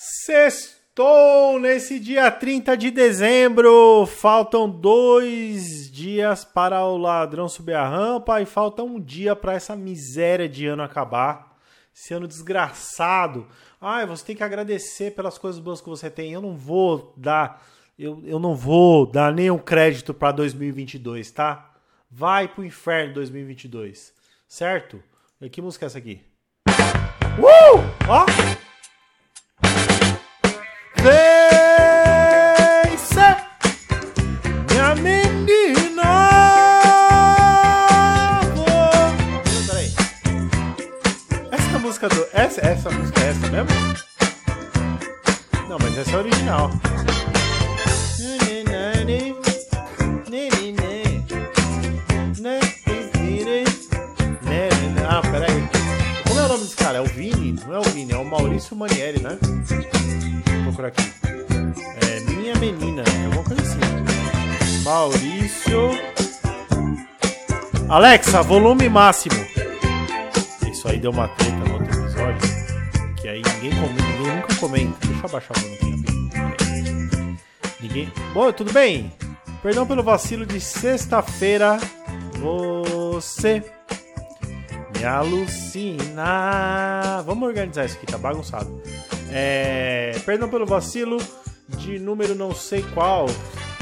Sextou nesse dia 30 de dezembro. Faltam dois dias para o ladrão subir a rampa e falta um dia para essa miséria de ano acabar. Esse ano desgraçado. Ai, você tem que agradecer pelas coisas boas que você tem. Eu não vou dar, eu, eu não vou dar nenhum crédito para 2022, tá? Vai pro inferno 2022, certo? E que música é essa aqui? Uh! Ó! Vem ser minha menina. Peraí. Essa música do. Essa, essa música é essa mesmo? Não, mas essa é a original. Ah, peraí. Como é o nome desse cara? É o Vini? Não é o Vini, é o Maurício Manieri, né? Procurar aqui. É Minha Menina, é alguma coisa assim. Maurício. Alexa, volume máximo. Isso aí deu uma treta no outro episódio. Que aí ninguém, comenta, ninguém nunca comenta. Deixa eu abaixar o volume aqui. Ninguém. Bom, tudo bem? Perdão pelo vacilo de sexta-feira. Você me alucina. Vamos organizar isso aqui, tá bagunçado. É, perdão pelo vacilo de número não sei qual.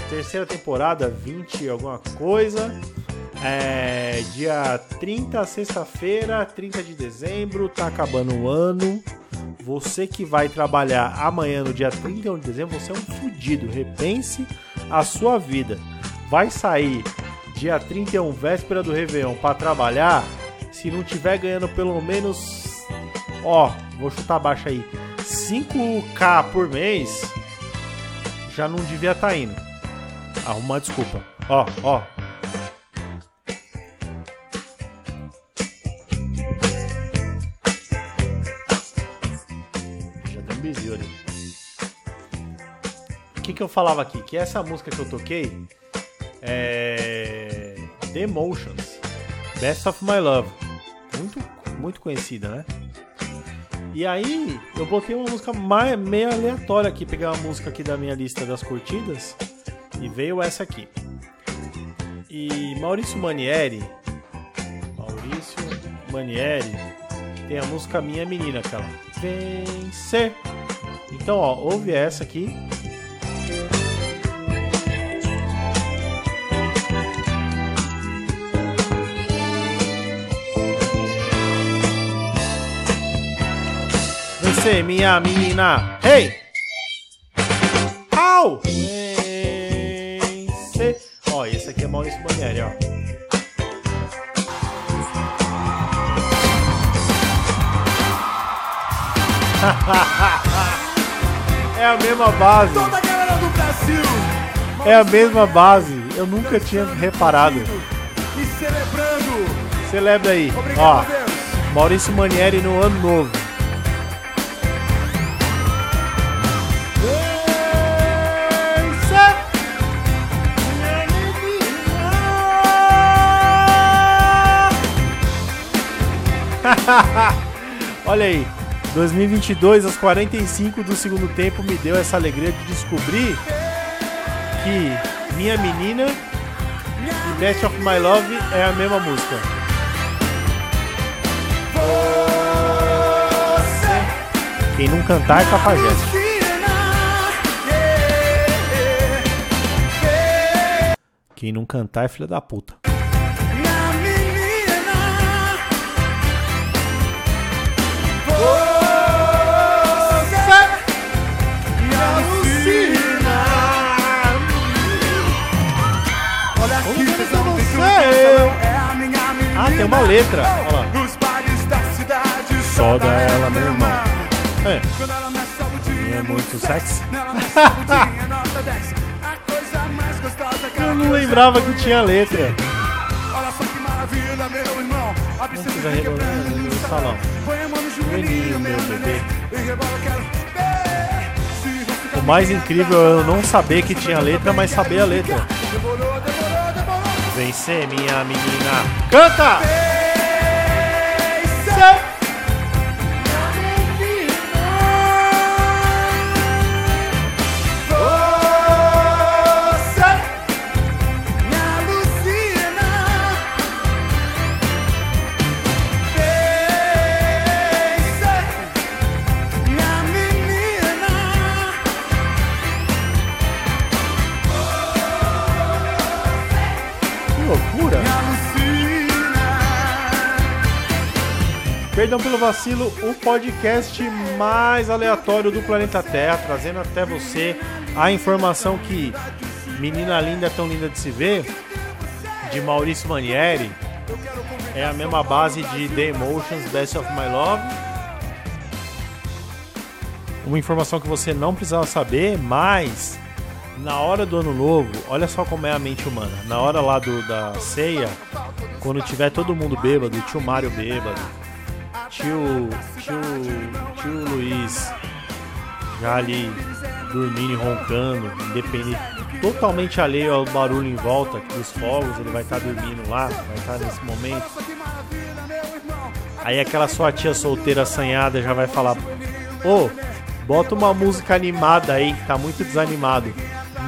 Terceira temporada, 20 alguma coisa. É, dia 30, sexta-feira, 30 de dezembro, tá acabando o ano. Você que vai trabalhar amanhã no dia 31 de dezembro, você é um fudido. Repense a sua vida. Vai sair dia 31, véspera do Réveillon, para trabalhar. Se não tiver ganhando pelo menos, ó, vou chutar baixo aí, 5k por mês, já não devia estar indo. Arruma uma desculpa. Ó, ó. Já deu um bizil ali. O que, que eu falava aqui? Que essa música que eu toquei é. The Emotions. Best of My Love. Muito, muito conhecida, né? E aí, eu botei uma música mais, meio aleatória aqui, peguei uma música aqui da minha lista das curtidas e veio essa aqui. E Maurício Manieri, Maurício Manieri, tem a música Minha Menina, aquela Vencer. Então, ó, ouve essa aqui. Vencer, minha menina. Hey! Au! Vencer. Ó, esse aqui é Maurício Manieri, ó. é a mesma base. Toda a galera do Brasil. É a mesma base. Eu nunca tinha reparado. E celebrando. Celebra aí. Obrigado, Ó, Deus. Maurício Manieri no ano novo. Olha aí, 2022 aos 45 do segundo tempo me deu essa alegria de descobrir que Minha Menina e Best of My Love é a mesma música. Quem não cantar é cafajeste. Quem não cantar é filha da puta. Olha aqui, tem tudo que é a minha menina. Ah, tem uma letra. Olha lá. Nos bares da cidade, Só da ela, meu irmão. É, Quando ela é muito sexy. Ela mexe o budinho, é nota 10. A coisa mais gostosa que Eu não lembrava que tinha letra. Olha só que maravilha, meu irmão. Não rebolar quebrando no salão. Põe a mão no joelhinho, meu bebê. E rebola, quero O mais incrível é eu não saber que tinha letra, mas saber a letra. Vencer, minha menina. Canta! Perdão pelo vacilo, o podcast mais aleatório do planeta Terra, trazendo até você a informação que Menina Linda Tão Linda de Se Ver, de Maurício Manieri, é a mesma base de The Emotions, Best of My Love. Uma informação que você não precisava saber, mas na hora do ano novo, olha só como é a mente humana. Na hora lá do, da ceia, quando tiver todo mundo bêbado, tio Mário bêbado, tio, tio, tio Luiz já ali dormindo e roncando, independente, totalmente alheio ao barulho em volta dos fogos, ele vai estar tá dormindo lá, vai estar tá nesse momento. Aí aquela sua tia solteira assanhada já vai falar: Ô, oh, bota uma música animada aí, que tá muito desanimado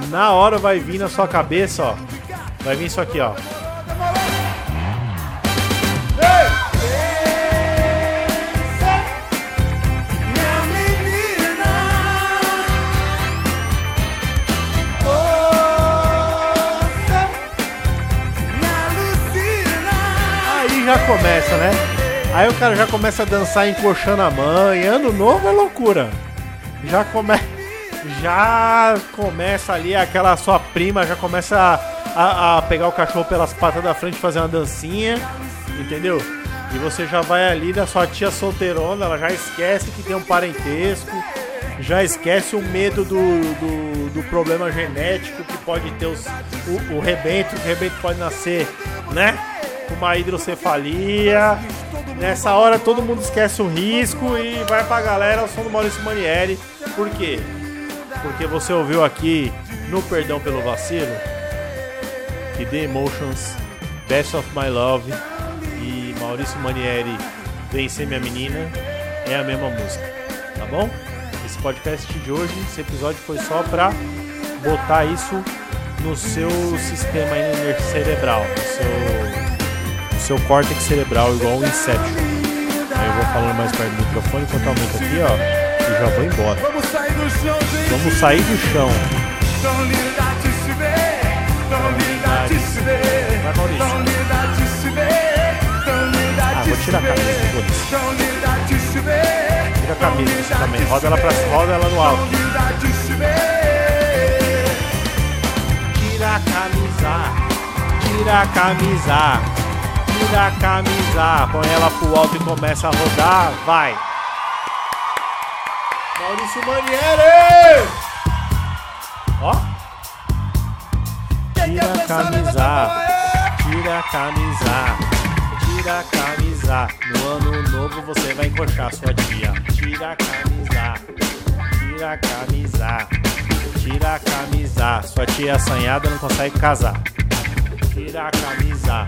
na hora vai vir na sua cabeça, ó. Vai vir isso aqui, ó. Começa, né? Aí o cara já começa a dançar encoxando a mãe. Ano novo é loucura. Já começa já começa ali aquela sua prima, já começa a, a, a, pegar o cachorro pelas patas da frente fazer uma dancinha, entendeu? E você já vai ali da sua tia solteirona, ela já esquece que tem um parentesco, já esquece o medo do, do, do problema genético que pode ter os, o, o rebento, o rebento pode nascer, né? Uma hidrocefalia. Nessa hora todo mundo esquece o risco e vai pra galera o som do Maurício Manieri. Por quê? porque você ouviu aqui no Perdão pelo Vacilo que The Emotions, Best of My Love e Maurício Manieri Vencer Minha Menina é a mesma música, tá bom? Esse podcast de hoje, esse episódio foi só pra botar isso no seu sistema cerebral, no seu, seu córtex cerebral, igual um Inception. Aí eu vou falando mais perto do microfone enquanto aumenta aqui, ó e já vou embora. Vamos sair do chão. Vai, Maurício. Ah, vou tirar a camisa, foda-se. Tira a camisa também. Roda ela pra roda ela no alto. Tira a camisa. Tira a camisa. Tira a camisa. Põe ela pro alto e começa a rodar. Vai. Maurício Manieri! Ó. Tira a camisa, tira a camisa, tira a camisa. No ano novo você vai encoxar sua tia. Tira a camisa, tira a camisa, tira a camisa. Sua tia assanhada não consegue casar. Tira a camisa.